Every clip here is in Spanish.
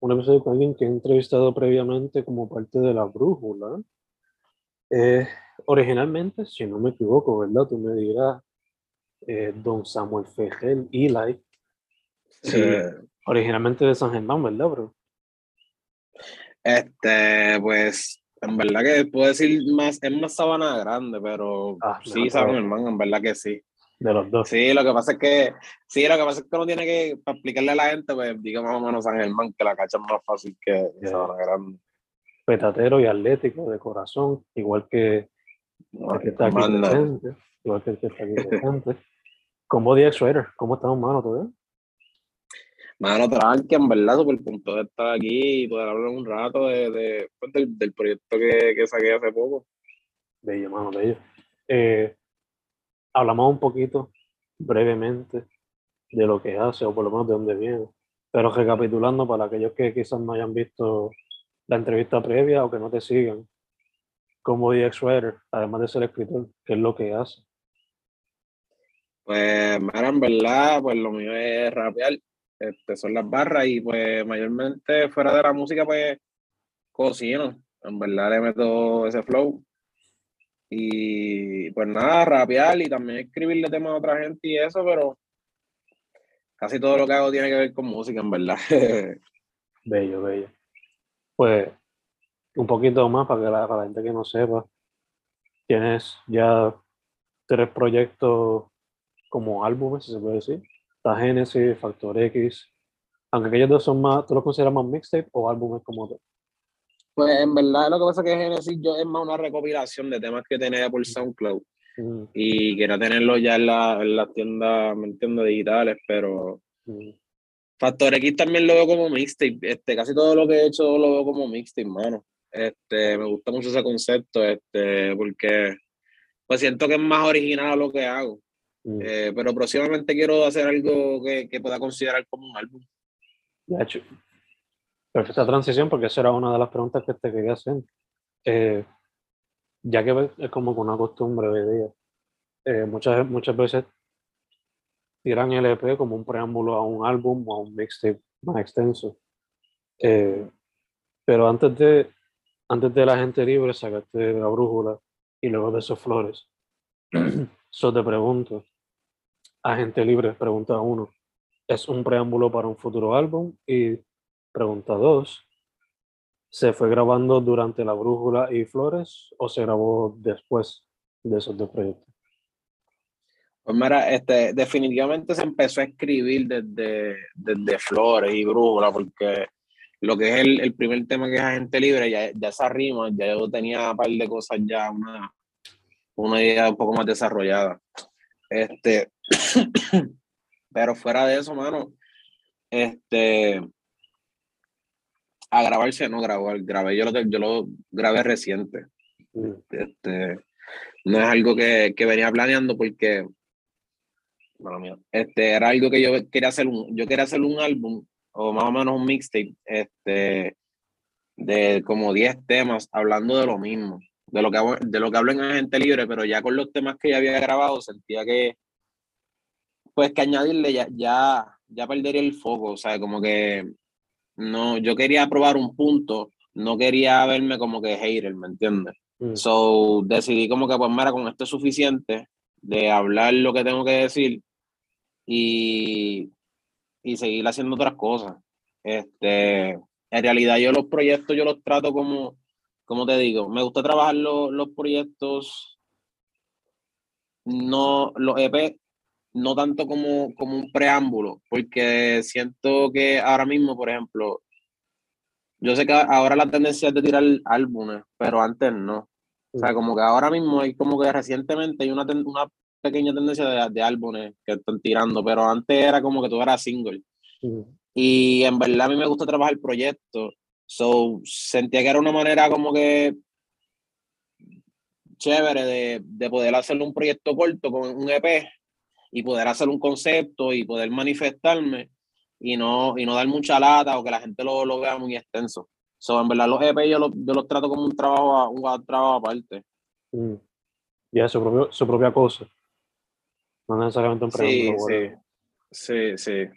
un episodio con alguien que he entrevistado previamente como parte de la brújula. Eh, originalmente, si no me equivoco, ¿verdad? Tú me dirás, eh, don Samuel Fejel Eli. Sí, originalmente de San Germán, ¿verdad, bro? Este, pues, en verdad que puedo decir más, es más sabana grande, pero Ah, sí, no, San. Germán, en verdad que sí. De los dos. Sí, lo que pasa es que, sí, lo que pasa es que uno tiene que, para explicarle a la gente, pues diga más o menos San Germán, que la cacha es más fácil que Ya. Sabana Grande. Petatero y atlético de corazón, igual que el que está aquí presente. Igual que el que está aquí presente. Body X Raider, ¿cómo estamos, mano? ¿Todo bien? Mano, que en verdad súper punto de estar aquí y poder hablar un rato de, de- pues, del, del proyecto que, que saqué hace poco. Bello, mano, bello. Eh, hablamos un poquito, brevemente, de lo que hace, o por lo menos de dónde viene. Pero recapitulando para aquellos que quizás no hayan visto la entrevista previa o que no te sigan, como DX Writer, además de ser escritor, ¿qué es lo que hace? Pues, mira, en verdad, pues lo mío es rapear, este, son las barras y pues mayormente fuera de la música, pues cocino, en verdad le meto ese flow. Y pues nada, rapear y también escribirle temas a otra gente y eso, pero casi todo lo que hago tiene que ver con música, en verdad. Bello, bello. Pues un poquito más para que la, para la gente que no sepa, tienes ya tres proyectos como álbumes, si se puede decir. Está Genesis, Factor X, aunque aquellos dos son más, ¿tú los consideras más mixtape o álbumes como tal? Pues en verdad lo que pasa es que Genesis yo es más una recopilación de temas que tenía por SoundCloud. Mm, y quería tenerlo ya en, la, en las tiendas, me entiendo, digitales, pero mm. Factor X también lo veo como mixtape, este, casi todo lo que he hecho lo veo como mixtape, mano. Este, me gusta mucho ese concepto, este, porque pues siento que es más original a lo que hago, Mm. Eh, pero próximamente quiero hacer algo que, que pueda considerar como un álbum. De perfecta transición porque esa era una de las preguntas que te quería hacer. Eh, ya que es como una costumbre hoy día, eh, muchas, muchas veces tiran el EP como un preámbulo a un álbum o a un mixtape más extenso. Eh, pero antes de, antes de La Gente Libre sacaste La Brújula y luego de esos flores. So te pregunto, Agente Libre, pregunta uno, ¿es un preámbulo para un futuro álbum? Y pregunta dos, ¿se fue grabando durante La Brújula y Flores o se grabó después de esos dos proyectos? Pues mira, este, definitivamente se empezó a escribir desde, desde Flores y Brújula, porque lo que es el, el primer tema que es Agente Libre, ya, ya esa rima, ya yo tenía un par de cosas ya, una, una idea un poco más desarrollada. Este, pero fuera de eso, mano, este, a grabarse no grabó, grabé, yo lo, yo lo grabé reciente. Mm, Este, no es algo que, que venía planeando porque, bueno, este, era algo que yo quería hacer un, yo quería hacer un álbum o más o menos un mixtape, este, de como 10 temas hablando de lo mismo, de lo que, de lo que hablo en Agente Libre, pero ya con los temas que ya había grabado sentía que, pues que añadirle ya, ya, ya perdería el foco, o sea, como que no, yo quería probar un punto, no quería verme como que hater, ¿me entiendes? Mm. So decidí como que pues mira, con esto es suficiente de hablar lo que tengo que decir y, y seguir haciendo otras cosas. Este, en realidad yo los proyectos yo los trato como, como te digo, me gusta trabajar los, los proyectos, no, los EP, no tanto como, como un preámbulo, porque siento que ahora mismo, por ejemplo, yo sé que ahora la tendencia es de tirar álbumes, pero antes no. O sea, como que ahora mismo hay como que recientemente hay una, una pequeña tendencia de, de, álbumes que están tirando, pero antes era como que tú eras single. Y en verdad a mí me gusta trabajar el proyecto. So, sentía que era una manera como que chévere de, de poder hacer un proyecto corto con un EP y poder hacer un concepto y poder manifestarme y no, y no dar mucha lata o que la gente lo, lo vea muy extenso. So, en verdad los EP yo los, yo los trato como un trabajo, un trabajo aparte. Mm. Ya, su, propio, su propia cosa. No necesariamente un sí, sí. sí, sí.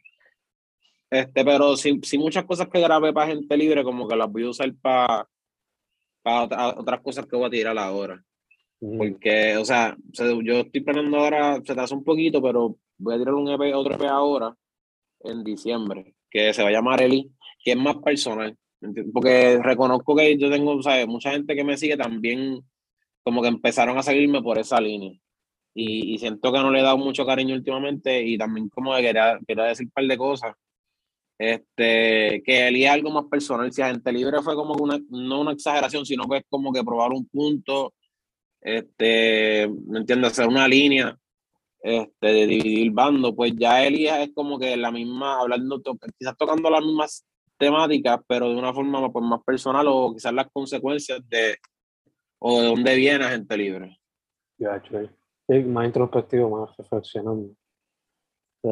Este, pero sí, sí, muchas cosas que grabé para gente libre, como que las voy a usar para, para otras cosas que voy a tirar ahora. Porque, o sea, yo estoy planeando ahora, se hace un poquito, pero voy a tirar un EP, otro EP ahora en diciembre, que se va a llamar Eli, que es más personal. Porque reconozco que yo tengo, ¿sabes? Mucha gente que me sigue también, como que empezaron a seguirme por esa línea. Y, y siento que no le he dado mucho cariño últimamente y también como que quería, quería decir un par de cosas. Este, que Eli es algo más personal. Si Agente Libre fue como una, no una exageración, sino que es como que probar un punto, este, ¿me entiendes? Hacer una línea este, de dividir bando, pues ya Elías es como que la misma, hablando, quizás tocando las mismas temáticas, pero de una forma pues, más personal o quizás las consecuencias de, o de dónde viene gente libre. Ya, sí, más introspectivo, más reflexionando.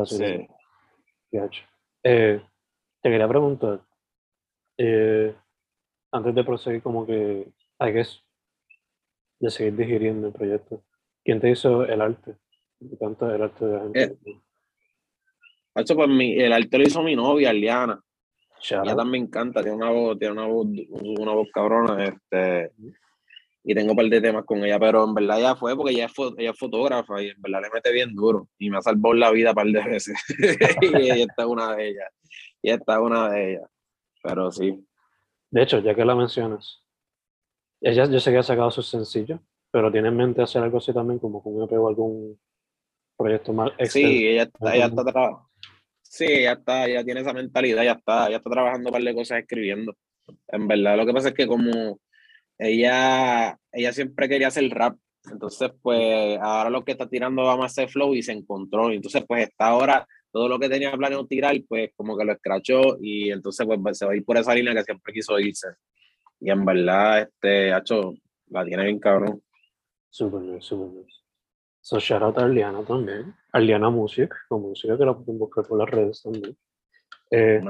Sí. Eh, te quería preguntar, eh, antes de proseguir como que, I guess, de seguir digiriendo el proyecto, ¿quién te hizo el arte? encanta el arte de la gente. Eh, pues el arte lo hizo mi novia, Liana. Ella también encanta, tiene una voz, tiene una voz, una voz cabrona, este, y tengo un par de temas con ella, pero en verdad ya fue porque ella es, ella es fotógrafa y en verdad le mete bien duro y me ha salvado la vida un par de veces. y esta es una de ellas. Y esta es una de ellas. Pero sí. De hecho, ya que la mencionas, ella yo sé que ha sacado sus sencillos, pero tiene en mente hacer algo así también, como con un EP o algún proyecto más Sí, ella está, ella está trabajando. Sí, ella está, ella tiene esa mentalidad, ya está, ella está trabajando un par de cosas escribiendo. En verdad, lo que pasa es que como ella, ella siempre quería hacer rap, entonces pues ahora lo que está tirando va más a flow y se encontró. Entonces pues está ahora todo lo que tenía planeado tirar, pues como que lo escrachó y entonces pues se va a ir por esa línea que siempre quiso irse. Y en verdad, este, hecho, la tiene bien cabrón. Súper bien, súper bien. So, shout out a Arliana también. Arliana Music, como música que la pueden buscar por las redes también. Eh,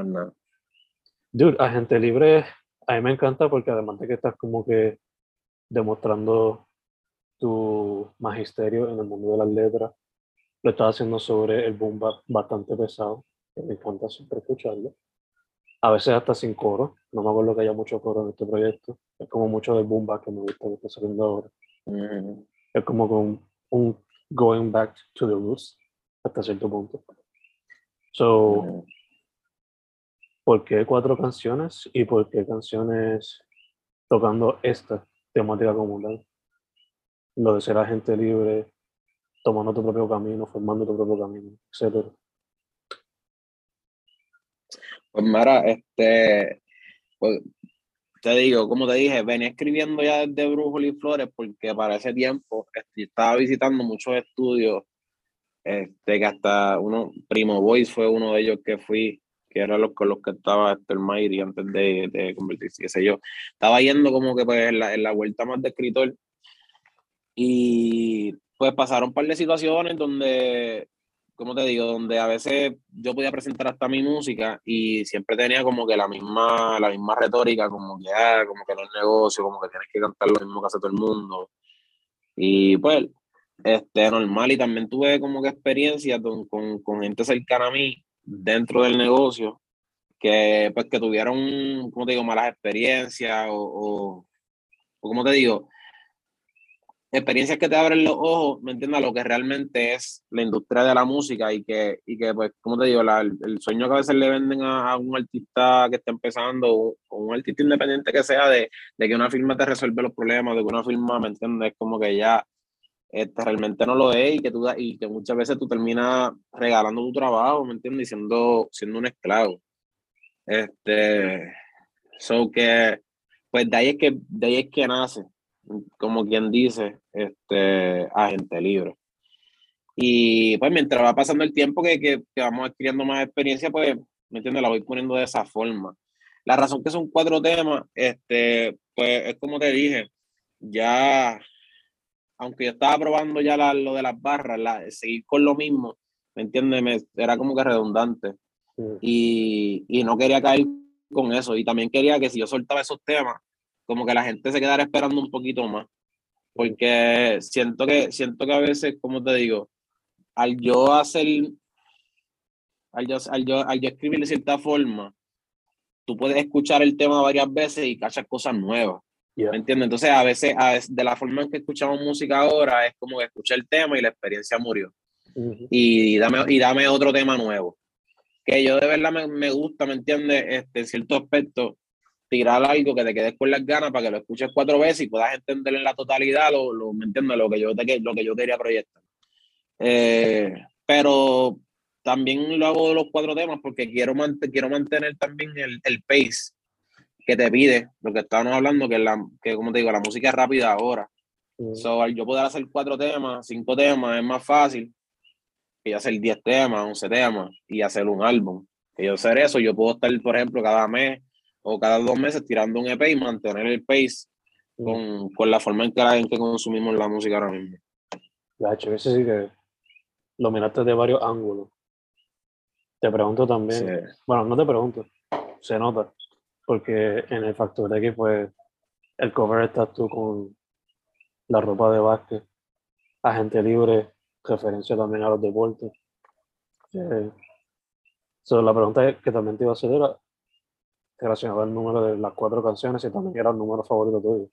Dude, Agente Libre, a mí me encanta porque además de que estás como que demostrando tu magisterio en el mundo de las letras, lo estás haciendo sobre el boom bastante pesado, me encanta siempre escucharlo. A veces hasta sin coro, no me acuerdo que haya mucho coro en este proyecto, es como mucho del boom que me gusta que está saliendo ahora. Es como con un going back to the roots hasta cierto punto. So, ¿por qué cuatro canciones y por qué canciones tocando esta temática común? Lo de ser agente libre, tomando tu propio camino, formando tu propio camino, etcétera. Pues Mara, este, pues, te digo, como te dije, venía escribiendo ya desde Brújula y Flores porque para ese tiempo este, estaba visitando muchos estudios, este, que hasta uno, Primo Voice fue uno de ellos que fui, que era los con los que estaba Esther Mayri antes de, de convertirse, qué sé yo. Estaba yendo como que pues en la, en la vuelta más de escritor y pues pasaron un par de situaciones donde como te digo, donde a veces yo podía presentar hasta mi música y siempre tenía como que la misma, la misma retórica, como que, ah, como que no es negocio, como que tienes que cantar lo mismo que hace todo el mundo. Y pues, este, normal, y también tuve como que experiencias con, con, gente cercana a mí dentro del negocio, que pues que tuvieron, como te digo, malas experiencias o, o, o como te digo, experiencias que te abren los ojos, ¿me entiendes? Lo que realmente es la industria de la música y que, y que pues, como te digo, el, sueño que a veces le venden a, un artista que está empezando o, un artista independiente que sea de, de, que una firma te resuelve los problemas, de que una firma, ¿me entiendes? Como que ya este, realmente no lo es y que, tú, y que muchas veces tú terminas regalando tu trabajo, ¿me entiendes? Y siendo, siendo un esclavo. Este, so que, pues de ahí es que, de ahí es que nace como quien dice, este, agente libre. Y pues mientras va pasando el tiempo que, que, vamos adquiriendo más experiencia, pues, ¿me entiendes? La voy poniendo de esa forma. La razón que son cuatro temas, este, pues es como te dije, ya, aunque yo estaba probando ya lo de las barras, la, seguir con lo mismo, ¿me entiendes? era como que redundante. Y, y no quería caer con eso. Y también quería que si yo soltaba esos temas, como que la gente se quedara esperando un poquito más. Porque siento que, siento que a veces, como te digo, al yo hacer, al yo, al yo, al yo escribir de cierta forma, tú puedes escuchar el tema varias veces y cachas cosas nuevas. ¿Me entiendes? Entonces, a veces, a veces, de la forma en que escuchamos música ahora, es como que escuché el tema y la experiencia murió. y, dame, y dame otro tema nuevo. Que yo de verdad me, me gusta, ¿me entiendes? Este, en cierto aspecto, tirar algo que te quedes con las ganas para que lo escuches cuatro veces y puedas entender en la totalidad lo, lo ¿me entiendes? Lo que yo, te, lo que yo quería proyectar. Eh, pero también lo hago de los cuatro temas porque quiero, quiero mantener también el, el, pace que te pide, lo que estábamos hablando, que, la, que como te digo, la música es rápida ahora. So, al yo poder hacer cuatro temas, cinco temas, es más fácil que hacer diez temas, once temas y hacer un álbum. Que yo hacer eso, yo puedo estar, por ejemplo, cada mes o cada dos meses tirando un EP y mantener el pace con, con la forma en que, en que consumimos la música ahora mismo. Hecho, ese sí que lo miraste de varios ángulos. Te pregunto también, bueno, no te pregunto, se nota, porque en el factor de aquí, pues, el cover estás tú con la ropa de básquet, agente libre, referencia también a los deportes. Eh, la pregunta que también te iba a hacer era, relacionado al número de las cuatro canciones y también era el número favorito tuyo.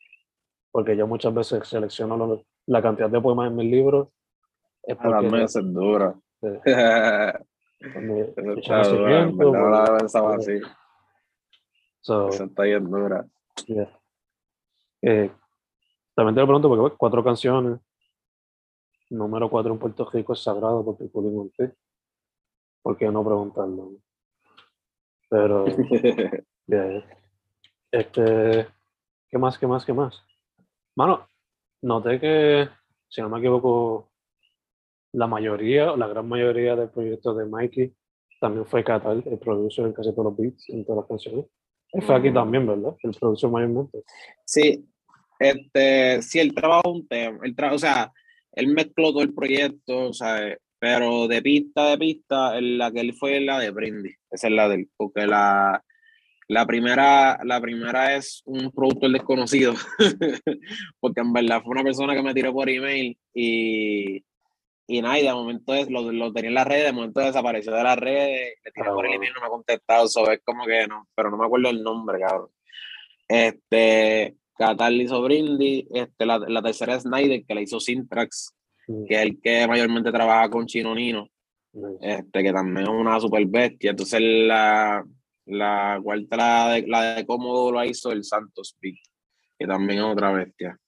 Porque yo muchas veces selecciono la cantidad de poemas en mis libros. Es porque. Las es dura. Sí. no la pensaba así. So, Esa está bien dura. Eh, también te lo pregunto porque pues, cuatro canciones. Número cuatro en Puerto Rico es sagrado porque pudimos ¿Por qué no preguntarlo? Pero Este, ¿qué más, qué más, qué más? Mano, noté que, si no me equivoco, la mayoría, o la gran mayoría del proyecto de Mikey también fue Catal, el productor en casi todos los beats, en todas las canciones. Él fue aquí también, ¿verdad? El productor mayormente. Sí, este, sí, él trabajó un tema, él o sea, él mezcló todo el proyecto, o sea, pero de pista de pista, la que él fue la de Brindy, esa es la del, porque la, la primera, la primera es un productor desconocido, porque en verdad fue una persona que me tiró por email y, y nada, y de momento es, lo, lo, tenía en las redes, de momento desapareció de las redes, le tiré por el email, no me ha contestado, so es como que no, pero no me acuerdo el nombre, cabrón. Este, Catal hizo Brindy, este, la, la tercera es Snyder, que le hizo Syntrax, que es el que mayormente trabaja con Chino Nino, este, que también es una super bestia, entonces la la cuarta, la de, la de cómodo lo hizo el Santos Beat, que también es otra bestia.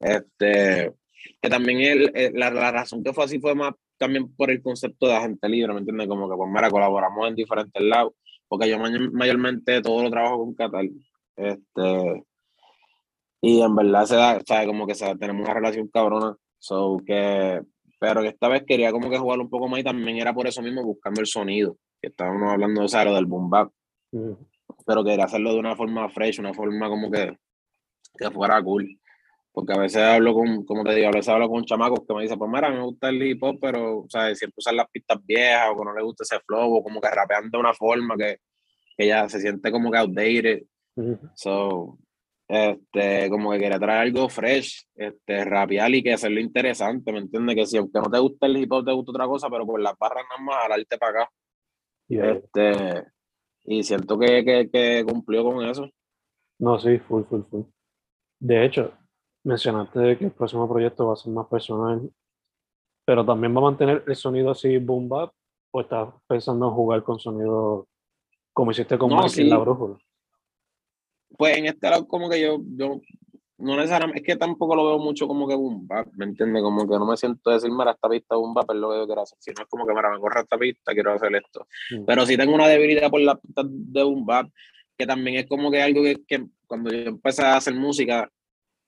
Este, que también el, la, la, razón que fue así fue más también por el concepto de agente libre, ¿me entiendes? Como que pues mira, colaboramos en diferentes lados, porque yo mayormente todo lo trabajo con Catal. Este, y en verdad se da, o como que se, tenemos una relación cabrona, so que, pero que esta vez quería como que jugar un poco más y también era por eso mismo buscando el sonido, que estábamos hablando, o sea, lo del boom bap pero quería hacerlo de una forma fresh, una forma como que, que fuera cool. porque a veces hablo con, como te digo, a veces hablo con chamacos que me dicen, pues mira, me gusta el hip hop, pero, o sea, siempre usan las pistas viejas o que no le gusta ese flow o como que rapean de una forma que, que ya se siente como que outdated. So, este, como que quería traer algo fresh, este, rapear y que hacerlo interesante, ¿me entiendes? Que si aunque no te gusta el hip hop, te gusta otra cosa, pero por las barras nada más, jalarte para acá. Este, y siento que, que, que, cumplió con eso. No, sí, full, full, full. De hecho, mencionaste que el próximo proyecto va a ser más personal, pero también va a mantener el sonido así boom bap, o estás pensando en jugar con sonido como hiciste con no, la brújula pues en este lado como que yo, yo no necesariamente, es que tampoco lo veo mucho como que boom bap, ¿me entiendes? Como que no me siento decir, mira, esta pista boom bap es lo que yo quiero hacer, sino es como que, mira, me corre esta pista, quiero hacer esto. Mm. Pero sí tengo una debilidad por la pista de boom bap, que también es como que algo que, que cuando yo empecé a hacer música,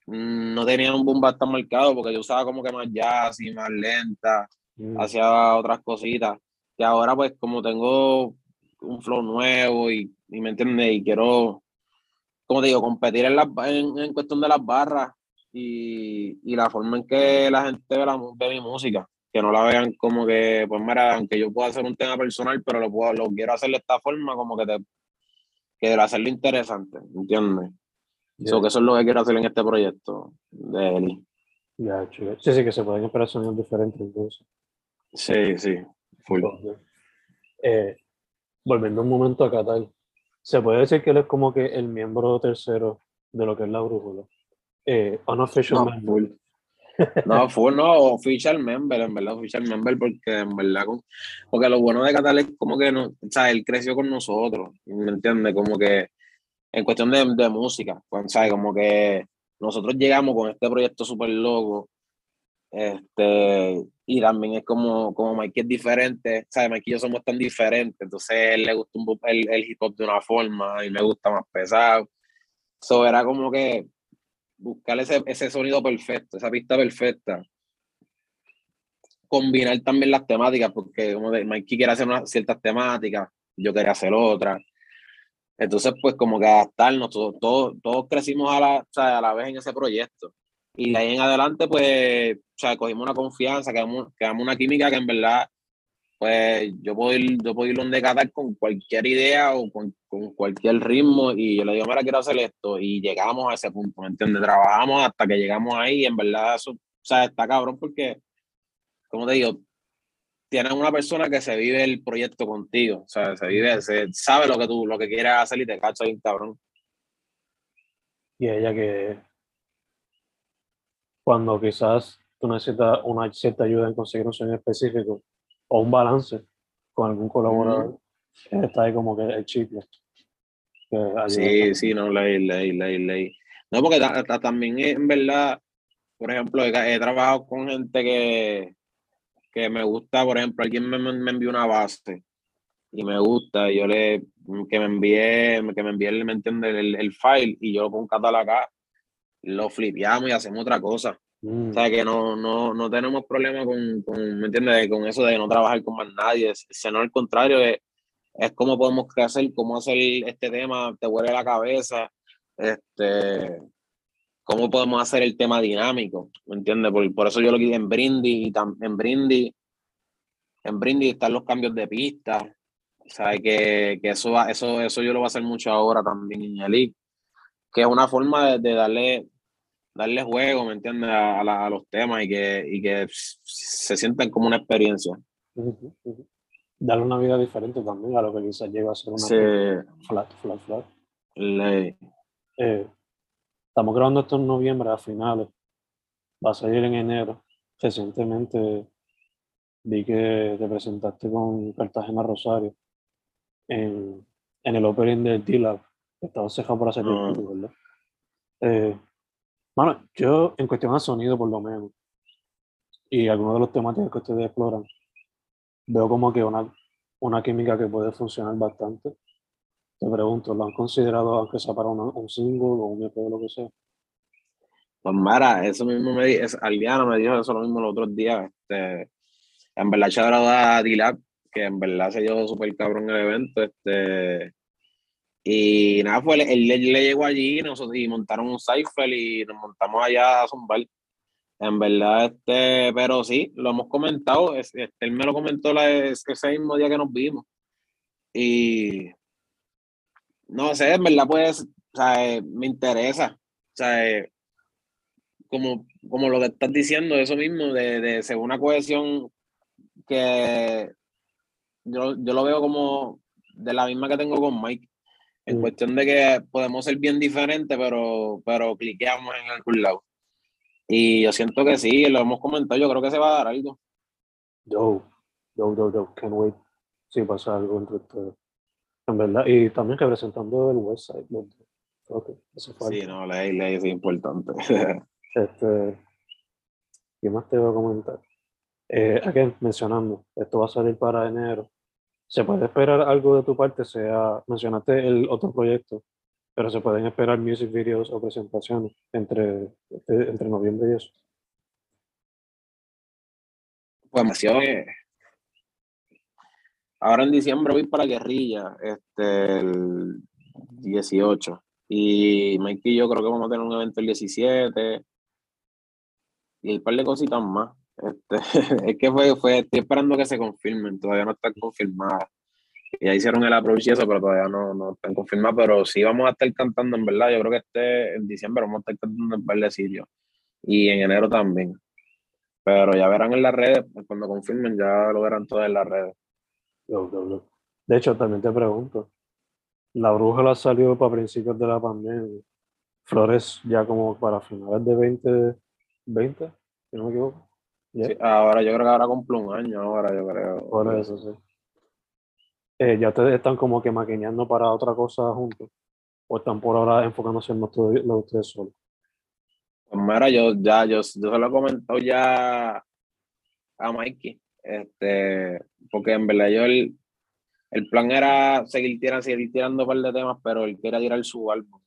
mm, no tenía un boom bap tan marcado, porque yo usaba como que más jazz y más lenta, mm. hacía otras cositas, que ahora pues como tengo un flow nuevo y, y me entiendes, y quiero como te digo, competir en, la, en, cuestión de las barras y, y, la forma en que la gente ve, la, ve, mi música. Que no la vean como que, pues mira, aunque yo pueda hacer un tema personal, pero lo, puedo, lo quiero hacer de esta forma, como que, te, que hacerlo interesante, ¿entiendes? Eso, que eso es lo que quiero hacer en este proyecto de Eli. Ya, Sí, sí, que se pueden esperar sonidos diferentes entonces. Sí, sí, full. Eh, volviendo un momento acá, tal se puede decir que él es como que el miembro tercero de lo que es la brújula. Eh, unofficial no, member. no, fue no, official member, en verdad, official member, porque en verdad, porque lo bueno de Catal es como que, no, o sea, él creció con nosotros, ¿me entiendes? Como que en cuestión de, de música, pues, ¿sabes? Como que nosotros llegamos con este proyecto súper loco, este, y también es como, como Mikey es diferente, ¿sabes? Mikey y yo somos tan diferentes, entonces él le gusta un, el, el hip hop de una forma y me gusta más pesado. Eso era como que buscar ese, ese sonido perfecto, esa pista perfecta. Combinar también las temáticas, porque como de, Mikey quiere hacer ciertas temáticas, yo quería hacer otras. Entonces, pues como que adaptarnos, todos, todos, todos crecimos a la, o sea, a la vez en ese proyecto. Y de ahí en adelante, pues, o sea, cogimos una confianza, quedamos, quedamos una química que en verdad, pues, yo puedo ir, yo puedo ir donde cada con cualquier idea o con, con, cualquier ritmo y yo le digo, mira, quiero hacer esto y llegamos a ese punto, ¿me entiendes? Trabajamos hasta que llegamos ahí y en verdad eso, o sea, está cabrón porque, como te digo, tienes una persona que se vive el proyecto contigo, o sea, se vive, se sabe lo que tú, lo que quieres hacer y te cacha ahí, cabrón. Y ella que cuando quizás tú necesitas una cierta ayuda en conseguir un sueño específico o un balance con algún colaborador, está ahí como que el chicle. sí, sí, no, ley, ley, ley, ley. No, porque también en verdad, por ejemplo, he, trabajado con gente que, que me gusta, por ejemplo, alguien me, me envió una base y me gusta, y yo le, que me envíe, que me envíe, me entiende, el, el, file y yo lo pongo acá lo flipeamos y hacemos otra cosa. O sea, mm. que no, no, no tenemos problema con, con, ¿me entiendes? Con eso de no trabajar con más nadie, sino al contrario, es, es cómo podemos crecer, cómo hacer este tema, te huele la cabeza, este, cómo podemos hacer el tema dinámico, ¿me entiendes? Por, por eso yo lo quise en Brindy, y en Brindy, en Brindy están los cambios de pista, o sea, que, que eso, eso, eso yo lo voy a hacer mucho ahora también en el que es una forma de darle darle juego, ¿me entiendes? A, a, los temas y que, y que se sientan como una experiencia. Darle una vida diferente también a lo que quizás llega a ser una flat, flat, flat. Eh, estamos grabando esto en noviembre a finales. Va a salir en enero. Recientemente vi que te presentaste con Cartagena Rosario en, en el opening del D-Lab. Estaba cejado por hacer tiempo, ah. ¿verdad? Eh, bueno, yo en cuestión de sonido por lo menos, y algunos de los temáticos que ustedes exploran, veo como que una, una química que puede funcionar bastante. Te pregunto, ¿lo han considerado aunque sea para un single o un EP o lo que sea? Pues Mara, eso mismo me dijo, Aliana me dijo eso lo mismo los otros días. Este, en verdad, shout a D-Lab, que en verdad se dio súper cabrón el evento. Este, Y nada, fue, él, le llegó allí nosotros, y montaron un cypher y nos montamos allá a zumbar. En verdad, este, pero sí, lo hemos comentado. Este, él me lo comentó la, ese mismo día que nos vimos. Y no sé, en verdad, pues, o sea, me interesa. O sea, como, como lo que estás diciendo, eso mismo, de, de ser una cohesión que yo, yo lo veo como de la misma que tengo con Mike. En mm. cuestión de que podemos ser bien diferentes, pero, pero cliqueamos en algún lado. Y yo siento que sí, lo hemos comentado, yo creo que se va a dar algo. Yo, yo, yo, yo, can't wait si pasa algo entre ustedes. En verdad, y también representando el website. Okay, sí, no, ley, ley es importante. este, ¿Qué más te voy a comentar? Eh, aquí mencionando, esto va a salir para enero. ¿Se puede esperar algo de tu parte? Sea, mencionaste el otro proyecto, pero se pueden esperar music videos o presentaciones entre, este, entre noviembre y eso. Pues ahora en diciembre voy para Guerrilla, este, el 18. Y Mike y yo creo que vamos a tener un evento el 17. Y un par de cositas más. Este, es que fue, fue, estoy esperando que se confirmen, todavía no están confirmadas. Ya hicieron el approach y eso, pero todavía no, no están confirmadas. Pero sí vamos a estar cantando, en verdad. Yo creo que este en diciembre vamos a estar cantando en de sitios. Y en enero también. Pero ya verán en las redes, cuando confirmen, ya lo verán todas en las redes. De hecho, también te pregunto, la brújula salió para principios de la pandemia. Flores ya como para finales de 2020, si no me equivoco ahora yo creo que ahora cumple un año, ahora yo creo. Por eso, sí. Eh, ¿Ya ustedes están como que maquineando para otra cosa juntos? ¿O están por ahora enfocándose en lo de ustedes solos? Pues mira, yo ya, yo, yo se lo he comentado ya a Mikey. Este, porque en verdad yo el, el plan era seguir tirando, seguir tirando un par de temas, pero él quería tirar su álbum.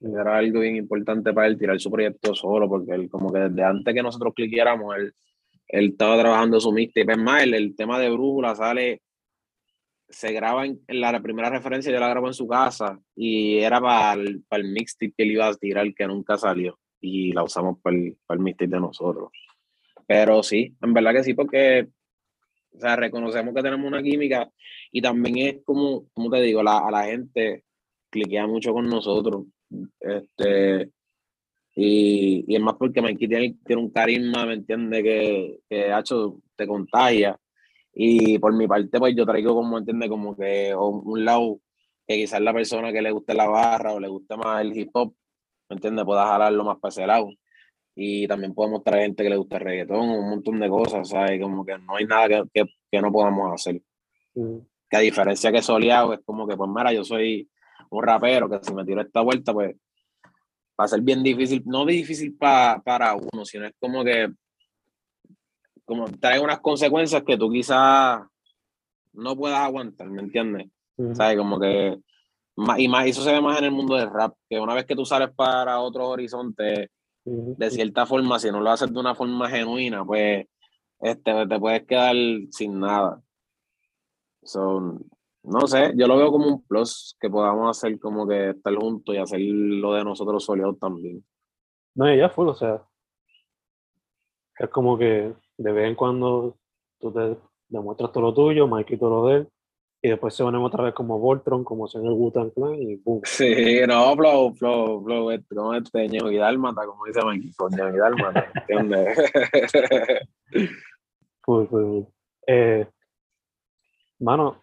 Era algo bien importante para él tirar su proyecto solo, porque él como que desde antes que nosotros cliqueáramos, él él estaba trabajando su mixtape. Es más, el, tema de Brújula sale, se graba en, la primera referencia, yo la grabo en su casa y era para el, para el mixtape que él iba a tirar que nunca salió y la usamos para el, para el mixtape de nosotros. Pero sí, en verdad que sí, porque o sea, reconocemos que tenemos una química y también es como, como te digo, la, a la gente cliquea mucho con nosotros. Este, y, y es más porque Mikey tiene, tiene un carisma, ¿me entiendes? Que, que hecho, te contagia. Y por mi parte, pues yo traigo como, entiende Como que un, lado que quizás la persona que le guste la barra o le guste más el hip hop, ¿me entiendes? Pueda jalarlo más para ese lado. Y también podemos traer gente que le guste el reggaetón, un montón de cosas, ¿sabes? Como que no hay nada que, que, que no podamos hacer. Que a diferencia que Soleado es como que, pues mira, yo soy un rapero que si me tiro esta vuelta, pues va a ser bien difícil, no difícil para uno, sino es como que como trae unas consecuencias que tú quizás no puedas aguantar, ¿me entiendes? ¿Sabes? Como que y más eso se ve más en el mundo del rap, que una vez que tú sales para otro horizonte, de cierta forma, si no lo haces de una forma genuina, pues este, te puedes quedar sin nada. Son no sé, yo lo veo como un plus que podamos hacer como que estar juntos y hacer lo de nosotros soleados también. No, ya fue, o sea, es como que de vez en cuando tú te demuestras todo lo tuyo, Mikey todo lo de él, y después se unen otra vez como Voltron, como en el Wutan Clan y boom. Sí, no, flow, flow, flow, como este Ñejo y Dálmata, como dice Mikey, con Ñejo y Dálmata, ¿entiendes? Cool, cool. Eh, mano,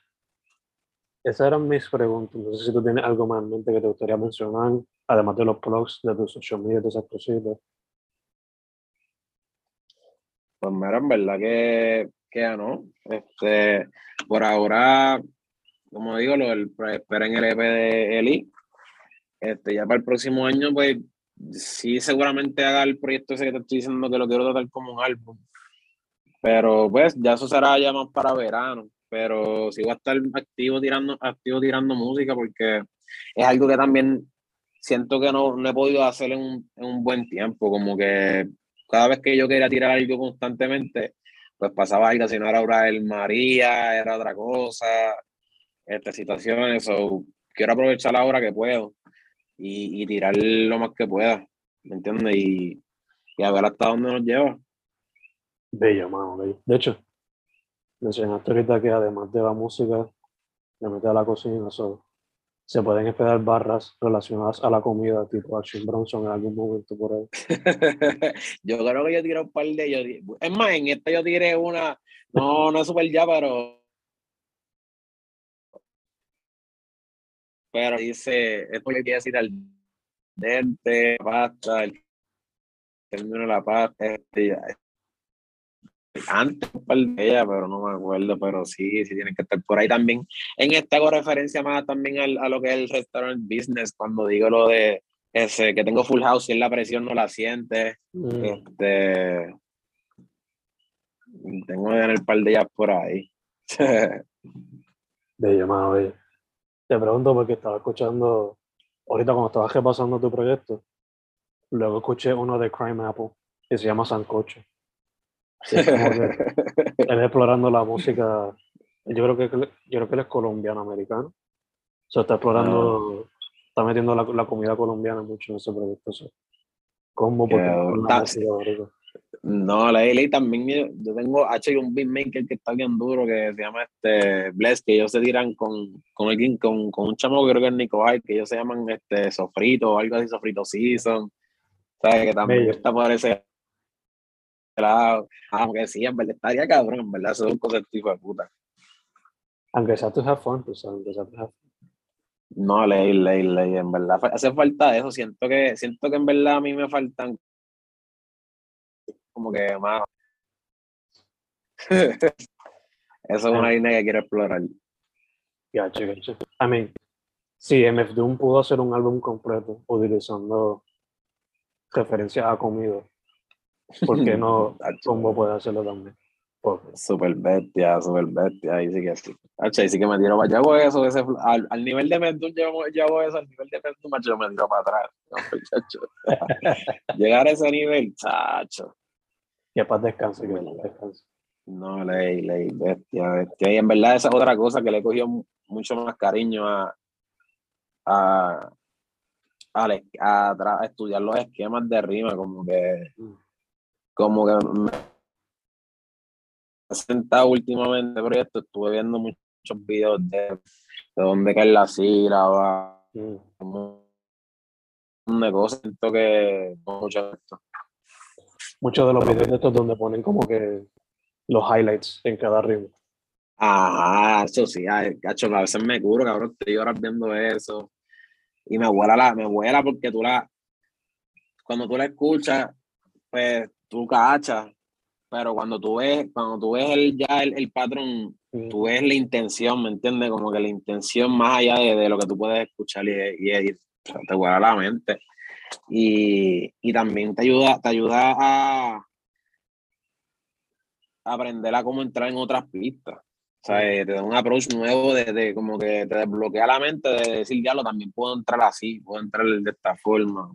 esas eran mis preguntas. No sé si tú tienes algo más en mente que te gustaría mencionar, además de los blogs, de tus social media, de esas cositas. Pues mira, en verdad que, que no. Este, por ahora, como digo, lo del, esperen el EP de Eli. Este, ya para el próximo año, pues sí, seguramente haga el proyecto ese que te estoy diciendo que lo quiero tratar como un álbum. Pero pues ya eso será ya más para verano pero sí voy a estar activo tirando, activo tirando música porque es algo que también siento que no, no he podido hacer en un, en un, buen tiempo, como que cada vez que yo quería tirar algo constantemente, pues pasaba algo, si no era el María, era otra cosa, estas situaciones, o quiero aprovechar ahora que puedo y, y tirar lo más que pueda, ¿me entiendes? Y, y a ver hasta dónde nos lleva. Bello, mano, bello. De hecho, mencionaste ahorita que además de la música, le metes a la cocina, so, se pueden esperar barras relacionadas a la comida, tipo Action Bronson en algún momento por ahí. yo creo que yo tiré un par de ellos. Es más, en esta yo tiré una, no, no es super ya, pero. Pero dice, esto le quiere decir al dente, pasta, el término de la pasta, este, antes un par de ella, pero no me acuerdo, pero sí, sí tienen que estar por ahí también. En esta hago referencia más también al, a lo que es el restaurant business, cuando digo lo de ese, que tengo full house y en la presión no la siente. Mm. Este, tengo en el par de ellas por ahí. de llamado, Te pregunto porque estaba escuchando, ahorita cuando estabas repasando tu proyecto, luego escuché uno de Crime Apple que se llama Sancocho él explorando la música. Yo creo que, yo creo que él es colombiano-americano. O está explorando, ah. está metiendo la, comida colombiana mucho en ese proyecto. ¿Cómo? Porque no, la ley también, yo tengo H un beatmaker que está bien duro, que se llama este Bless, que ellos se tiran con, con, alguien, con, con un chamo que creo que es Nico que ellos se llaman este Sofrito o algo así, Sofrito Season. ¿Sabes? Que también está por ese lado. Aunque sí, en verdad estaría cabrón, en verdad, eso es un concepto hijo de puta. Aunque sea tu have fun, pues, aunque sea tu have No, ley, ley, ley, en verdad hace falta eso. Siento que, siento que en verdad a mí me faltan como que más. eso es una línea que quiero explorar. Ya, chicos. I mean, si MF Doom pudo hacer un álbum completo utilizando referencias a comida ¿Por qué no Combo puede hacerlo también? Super bestia, super bestia, ahí sí que sí. ahí sí que me tiro para allá, eso, ese, al, al, nivel de Mentum yo, hago eso, al nivel de Mentum, macho, me tiro para atrás. Llegar a ese nivel, chacho. Que paz descanso, que paz descanso. No, ley, ley, bestia, bestia. Y en verdad esa es otra cosa que le he cogido mucho más cariño a, a, a, a, a estudiar los esquemas de rima, como que... Mm como que me he sentado últimamente por esto, estuve viendo muchos videos de, de dónde cae la sílaba, mm. un negocio, siento que mucho esto. Muchos de los videos de estos donde ponen como que los highlights en cada ritmo. Ajá, eso sí, ay, cacho, a veces me curo, cabrón, estoy ahora viendo eso. Y me vuela la, me vuela porque tú la, cuando tú la escuchas, pues tú cachas, pero cuando tú ves, cuando tú ves el, ya el, patrón, tú ves la intención, ¿me entiendes? Como que la intención más allá de, lo que tú puedes escuchar y, y, te guarda la mente. Y, y, también te ayuda, te ayuda a aprender a cómo entrar en otras pistas. O sea, te da un approach nuevo de, como que te desbloquea la mente de decir, ya lo también puedo entrar así, puedo entrar de esta forma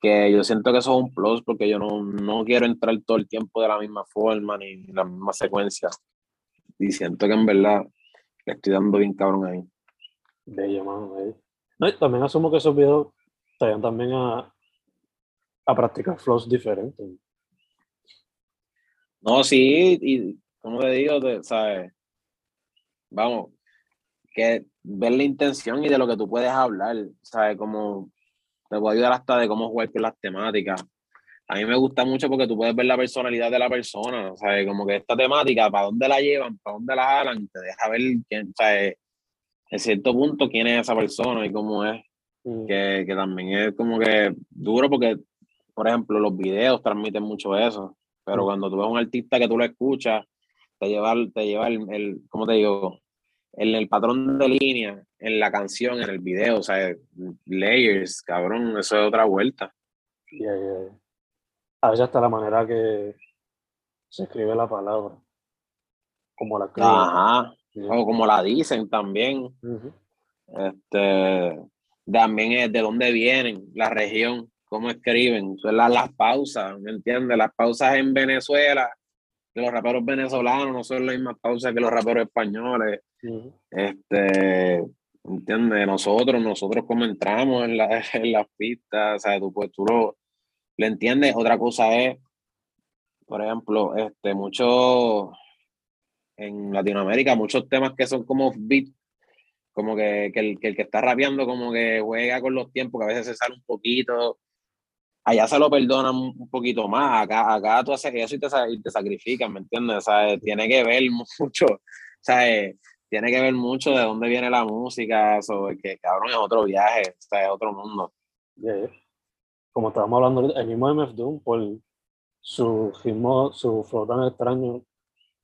que yo siento que eso es un plus porque yo no, no quiero entrar todo el tiempo de la misma forma ni la misma secuencia. Y siento que en verdad le estoy dando bien cabrón ahí. Bello, mano, No, y también asumo que esos videos te ayudan también a, a practicar flows diferentes. No, sí, y como te digo, ¿sabes? Vamos, que ver la intención y de lo que tú puedes hablar, ¿sabes? Como te puede ayudar hasta de cómo jugar con las temáticas. A mí me gusta mucho porque tú puedes ver la personalidad de la persona, ¿sabes? Como que esta temática, para dónde la llevan, para dónde la jalan, te deja ver quién, ¿sabes? En cierto punto quién es esa persona y cómo es. Mm. Que, que, también es como que duro porque, por ejemplo, los videos transmiten mucho eso, pero mm. cuando tú ves a un artista que tú lo escuchas, te lleva, te lleva el, el ¿cómo te digo? En el patrón de línea, en la canción, en el video, o sea, layers, cabrón, eso es otra vuelta. A veces hasta la manera que se escribe la palabra, como la Ajá, o como la dicen también. Este, también es de dónde vienen, la región, cómo escriben, las, las pausas, ¿me entiendes? Las pausas en Venezuela que los raperos venezolanos no son las mismas pausas que los raperos españoles. Este, ¿entiendes? Nosotros, nosotros como entramos en, la, en las pistas, o sea, tú, pues, tú lo, lo entiendes. Otra cosa es, por ejemplo, este, mucho en Latinoamérica, muchos temas que son como beat, como que, que, el, que el que está rapeando como que juega con los tiempos, que a veces se sale un poquito, allá se lo perdonan un poquito más, acá, acá tú haces eso y te, y te sacrificas, ¿me entiendes? O sea, tiene que ver mucho, o sea, tiene que ver mucho de dónde viene la música, sobre que cabrón es otro viaje, o sea, es otro mundo. Como estábamos hablando, el mismo MF Doom, por su ritmo, su flow tan extraño,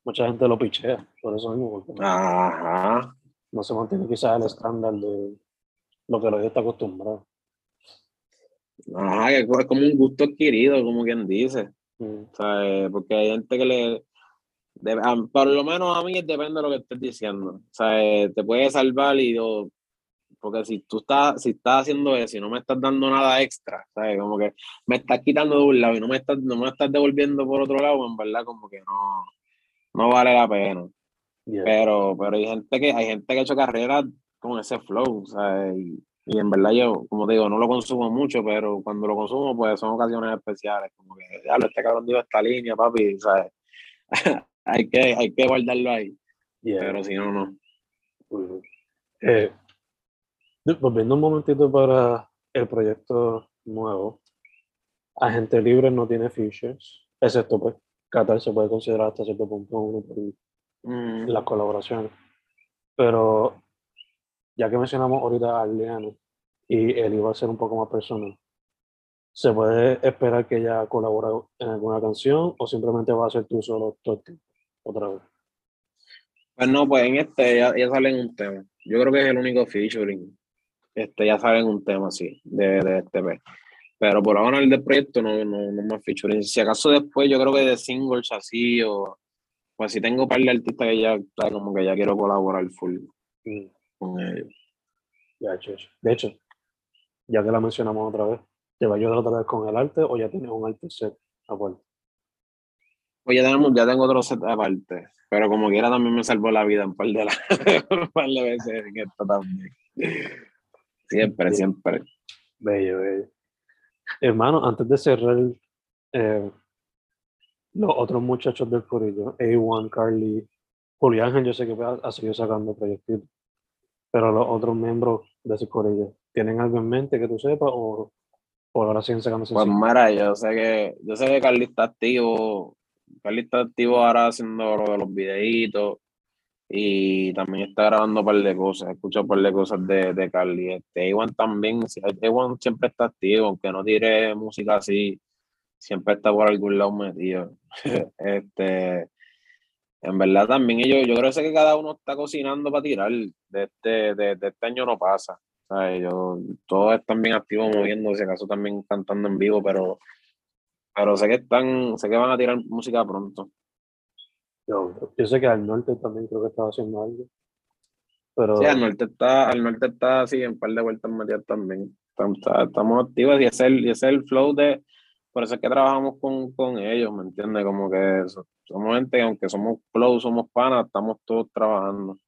mucha gente lo pichea, por eso mismo. Ajá. No se mantiene quizás el estándar de lo que lo está acostumbrado. Ajá, es como un gusto adquirido, como quien dice. Mm. ¿sabes? Porque hay gente que le. por lo menos a mí depende de lo que estés diciendo. ¿sabes? Te puede salvar y yo. Porque si tú estás, si estás haciendo eso y no me estás dando nada extra, ¿sabes? Como que me estás quitando de un lado y no me estás, no me estás devolviendo por otro lado, en verdad, como que no, no vale la pena. Pero, pero hay gente que, hay gente que ha hecho carrera con ese flow, ¿sabes? Y, y en verdad yo, como te digo, no lo consumo mucho, pero cuando lo consumo, pues son ocasiones especiales, como que, ya, este cabrón dio esta línea, papi, ¿sabes? hay, que, hay que guardarlo ahí. Pero si no, no. Eh, volviendo un momentito para el proyecto nuevo, Agente Libre no tiene features, excepto pues Qatar se puede considerar hasta cierto punto uno por mm. las colaboraciones. Pero ya que mencionamos ahorita a Leano y él iba a ser un poco más personal, ¿se puede esperar que ella colabore en alguna canción o simplemente va a ser tú solo todo el tiempo? Otra vez. Pues no, pues en este ya, sale en un tema. Yo creo que es el único featuring. Este ya sale en un tema así, de, de este mes. Pero por ahora el proyecto no, no, no más featuring. Si acaso después yo creo que de singles así o pues si tengo un par de artistas que ya como que ya quiero colaborar full. Mm con ellos. de hecho, ya que la mencionamos otra vez, ¿te va a ayudar otra vez con el arte o ya tienes un arte set aparte? Pues ya, tenemos, ya tengo otro set aparte, pero como quiera también me salvó la vida un par de, la, un par de veces en esto también. Siempre, siempre. Bello, bello. Hermano, antes de cerrar, eh, los otros muchachos del corillo, A1, Carly, Julián yo sé que ha seguido sacando proyectos pero los otros miembros de ese corillo, ¿tienen algo en mente que tú sepas o por ahora siguen sacando Pues mira, yo sé que, yo sé que Carly está activo, Carly está activo ahora haciendo lo de los videitos y también está grabando un par de cosas, escucho un par de cosas de, de Carly. Este, Iwan también, Iwan siempre está activo, aunque no tire música así, siempre está por algún lado metido. este, en verdad también ellos, yo creo que cada uno está cocinando para tirar, de este, de, este año no pasa. O todos están bien activos moviéndose, acaso también cantando en vivo, pero, pero sé que están, sé que van a tirar música pronto. Yo, yo sé que al norte también creo que estaba haciendo algo. Pero... Sí, al norte está, al norte está así en un par de vueltas metidas también. Estamos, activos y ese, es el, y ese es el flow de, por eso es que trabajamos con, con ellos, ¿me entiendes? Como que somos gente, aunque somos close, somos panas, estamos todos trabajando,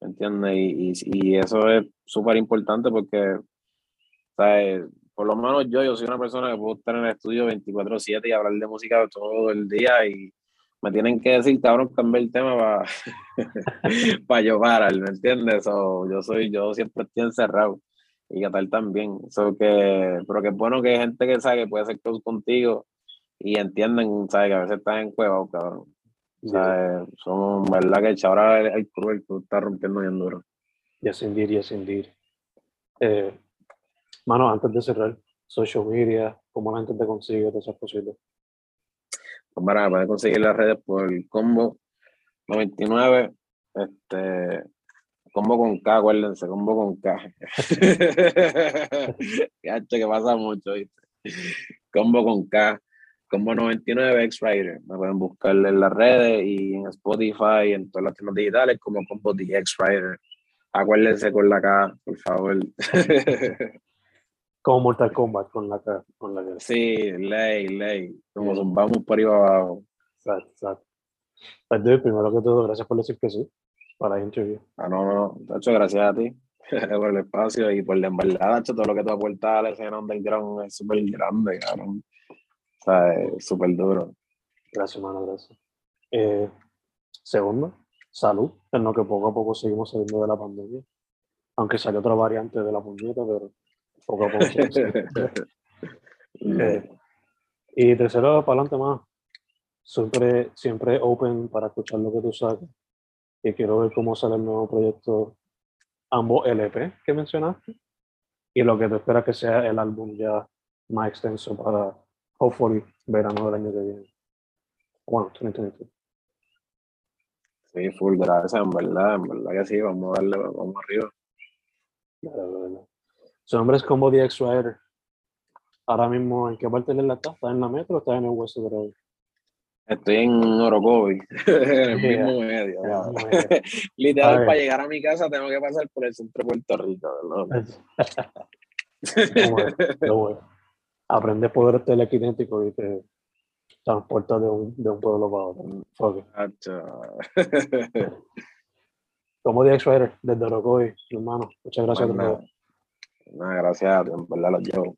¿me entiendes? Y, y, eso es súper importante porque, ¿sabes? Por lo menos yo, yo soy una persona que puedo estar en el estudio 24/7 y hablar de música todo el día y me tienen que decir, cabrón, cambiar el tema para para yo parar, ¿me entiendes? yo soy, yo siempre estoy encerrado y tal también. eso que, pero que es bueno que hay gente que sabe que puede ser close contigo y entienden, ¿sabes? Que a veces estás en cueva, cabrón. ¿Sabes? Son, verdad que ahora el, el club, el está rompiendo bien duro. Yes, indeed, yes, indeed. Eh, mano, antes de cerrar, social media, ¿cómo la gente te consigue todas esas cositas? Pues para, puedes conseguir las redes por el combo 99, este, combo con K, acuérdense, combo con K. que pasa mucho, ¿viste? Combo con K, combo 99 X-Rider. Me pueden buscar en las redes y en Spotify, en todas las tiendas digitales, como combo de X-Rider. Acuérdense con la K, por favor. como Mortal Kombat con la K. Con la K. Sí, ley, ley. Como vamos por ahí abajo. Exacto, exacto. Pues, primero que todo, gracias por decir que sí para la interview. Ah, no, no, hecho gracias a ti. por el espacio y por la verdad, todo lo que tú aportas a la escena underground es súper grande, cabrón. Sea, es súper duro. Gracias, hermano, gracias. Eh, segundo, salud, en lo que poco a poco seguimos saliendo de la pandemia. Aunque salió otra variante de la puñeta, pero poco a poco eh, y tercero, para adelante más. Siempre, siempre open para escuchar lo que tú sabes. Y quiero ver cómo sale el nuevo proyecto, ambos LP que mencionaste. Y lo que te espera que sea el álbum ya más extenso para, hopefully, verano del año que viene. Bueno, 2022. Sí, full gracias, en verdad, en verdad que sí, vamos a darle, vamos arriba. Su nombre es Combo DX Rider. Ahora mismo, ¿en qué parte de la estás? ¿Estás en la metro o estás en el West Road? Estoy en Orocovi, en el mismo medio. Literal, para llegar a mi casa tengo que pasar por el centro de Puerto Rico. no, bueno, Aprende poder telequinético y te transporta de un, de un pueblo para otro. Como DX Rider, desde Orocovi, hermano. Muchas gracias. Bueno, gracias a ti, en verdad, los llevo.